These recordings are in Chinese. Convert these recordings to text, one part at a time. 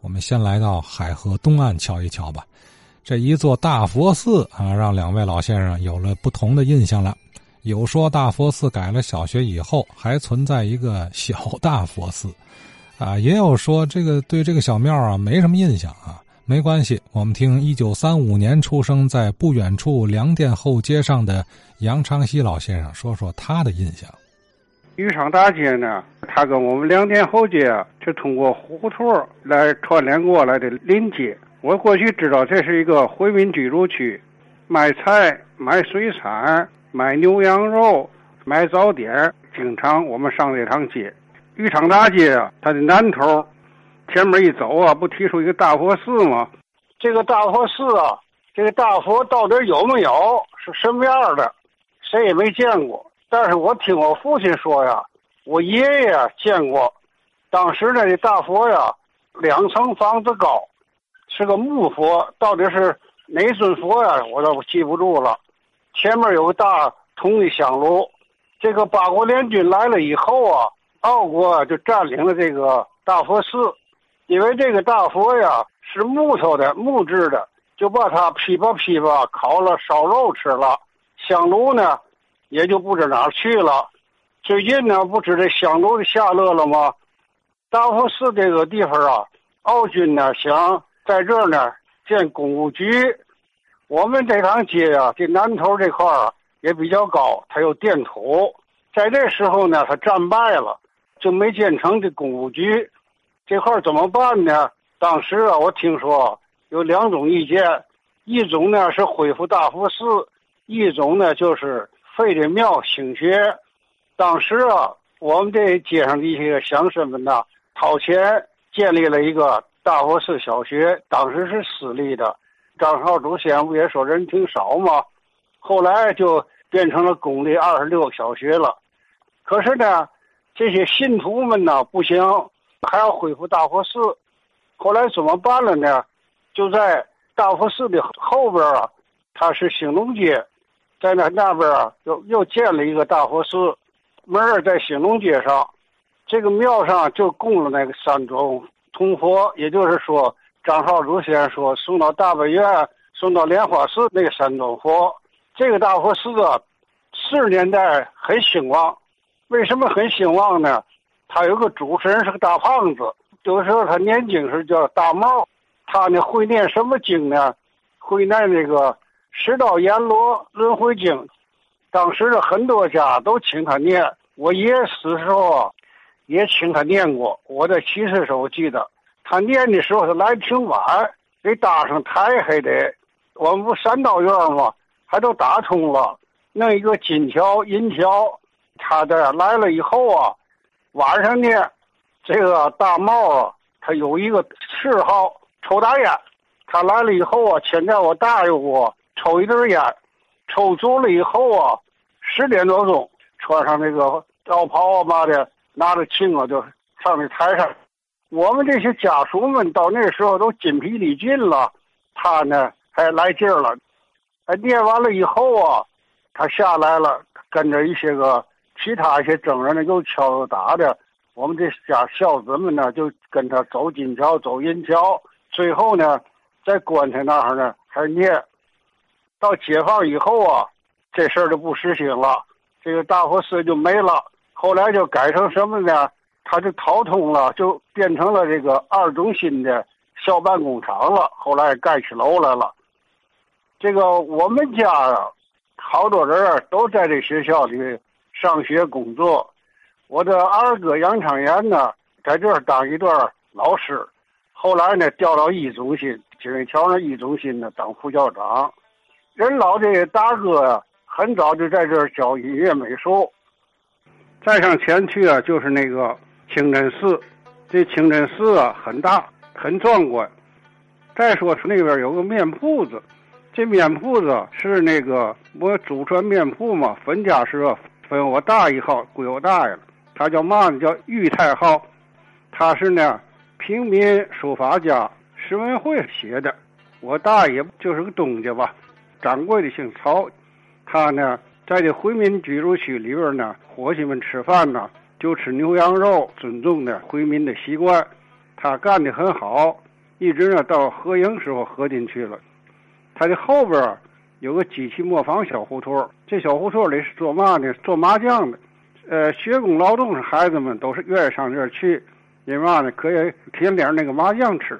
我们先来到海河东岸瞧一瞧吧。这一座大佛寺啊，让两位老先生有了不同的印象了。有说大佛寺改了小学以后还存在一个 小大佛寺，啊，也有说这个对这个小庙啊没什么印象啊。没关系，我们听一九三五年出生在不远处粮店后街上的杨长西老先生说说他的印象。豫昌大街呢，它跟我们粮店后街是通过胡同来串联过来的邻街。我过去知道这是一个回民居住区，卖菜、卖水产、卖牛羊肉、卖早点，经常我们上这趟街。豫昌大街啊，它的南头，前面一走啊，不提出一个大佛寺吗？这个大佛寺啊，这个大佛到底有没有，是什么样的，谁也没见过。但是我听我父亲说呀，我爷爷见过，当时那大佛呀，两层房子高。是个木佛，到底是哪尊佛呀？我都记不住了。前面有个大铜的香炉。这个八国联军来了以后啊，奥国就占领了这个大佛寺，因为这个大佛呀是木头的、木质的，就把它噼吧噼吧烤了烧肉吃了。香炉呢，也就不知哪儿去了。最近呢，不知这香炉的下落了吗？大佛寺这个地方啊，奥军呢想。在这儿呢，建公务局。我们这趟街啊，这南头这块儿也比较高，它有电土。在这时候呢，它战败了，就没建成这公务局。这块怎么办呢？当时啊，我听说有两种意见，一种呢是恢复大佛寺，一种呢就是废这庙兴学。当时啊，我们这街上的一些乡绅们呐，掏钱建立了一个。大佛寺小学当时是私立的，张绍祖先不也说人挺少吗？后来就变成了公立二十六小学了。可是呢，这些信徒们呢不行，还要恢复大佛寺。后来怎么办了呢？就在大佛寺的后边啊，它是兴隆街，在那那边啊又又建了一个大佛寺，门儿在兴隆街上，这个庙上就供了那个三种。铜佛，也就是说，张少祖先生说送到大本院、送到莲花寺那个山东佛，这个大佛寺啊，四十年代很兴旺。为什么很兴旺呢？他有个主持人是个大胖子，有的时候他念经时叫大帽，他呢会念什么经呢？会念那个《十道阎罗轮回经》，当时的很多家都请他念。我爷死时候。也请他念过，我在七岁时候记得，他念的时候他来挺晚，得搭上台还得，我们不三道院吗？还都打通了，弄一个金桥银桥，他的来了以后啊，晚上呢，这个大帽啊，他有一个嗜好抽大烟，他来了以后啊，牵在我大爷屋抽一根烟，抽足了以后啊，十点多钟穿上那个道袍啊嘛的。拿着琴啊，就上那台上。我们这些家属们到那时候都筋疲力尽了，他呢还来劲儿了。哎，念完了以后啊，他下来了，跟着一些个其他一些僧人呢，又敲又打的。我们这家孝子们呢，就跟他走金桥，走银桥。最后呢，在棺材那儿呢还念。到解放以后啊，这事儿就不实行了，这个大佛寺就没了。后来就改成什么呢？他就掏通了，就变成了这个二中心的校办工厂了。后来盖起楼来了。这个我们家啊，好多人都在这学校里上学工作。我的二哥杨昌元呢，在这儿当一段老师，后来呢调到一中心，金瑞桥那一中心呢当副校长。人老这大哥呀，很早就在这儿教音乐美术。再上前去啊，就是那个清真寺。这清真寺啊，很大，很壮观。再说是那边有个面铺子，这面铺子是那个我祖传面铺嘛，分家是分我大一号归我大爷了。他叫嘛呢？叫玉太号。他是呢平民书法家石文会写的。我大爷就是个东家吧，掌柜的姓曹。他呢。在这回民居住区里边呢，伙计们吃饭呢就吃牛羊肉，尊重的回民的习惯。他干的很好，一直呢到合营时候合进去了。他的后边有个机器磨坊小胡同，这小胡同里是做嘛呢？做麻将的。呃，学工劳动是孩子们都是愿意上这儿去，因为嘛呢？可以添点那个麻将吃。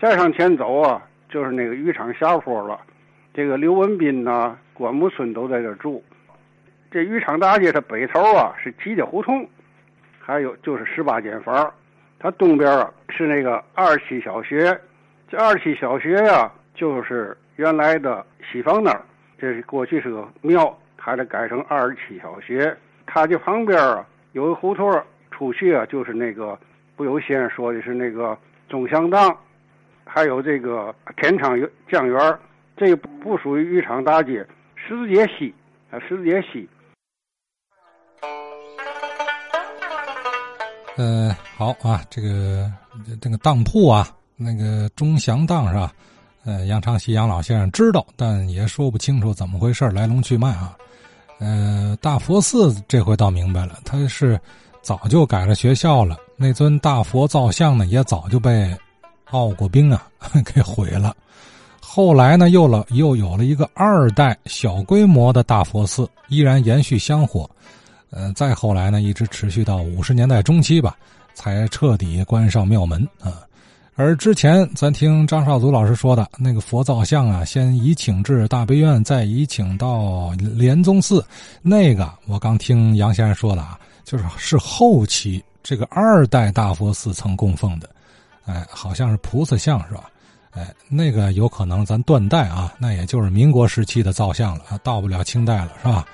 再上前走啊，就是那个渔场下坡了。这个刘文斌呐、关木村都在这住。这渔场大街它北头啊是吉家胡同，还有就是十八间房。它东边啊是那个二七小学，这二七小学呀就是原来的西方那儿，这是过去是个庙，还得改成二七小学。它这旁边啊有个胡同，出去啊就是那个不有先生说的是那个中祥当，还有这个天昌酱园，这个不属于渔场大街，十字街西啊，十字街西。呃，好啊，这个这个当铺啊，那个钟祥当是吧？呃，杨长喜杨老先生知道，但也说不清楚怎么回事来龙去脉啊。呃，大佛寺这回倒明白了，他是早就改了学校了。那尊大佛造像呢，也早就被奥国兵啊 给毁了。后来呢，又了又有了一个二代小规模的大佛寺，依然延续香火。呃，再后来呢，一直持续到五十年代中期吧，才彻底关上庙门啊。而之前咱听张少祖老师说的那个佛造像啊，先移请至大悲院，再移请到莲宗寺。那个我刚听杨先生说的啊，就是是后期这个二代大佛寺曾供奉的，哎，好像是菩萨像是吧？哎，那个有可能咱断代啊，那也就是民国时期的造像了，到不了清代了是吧？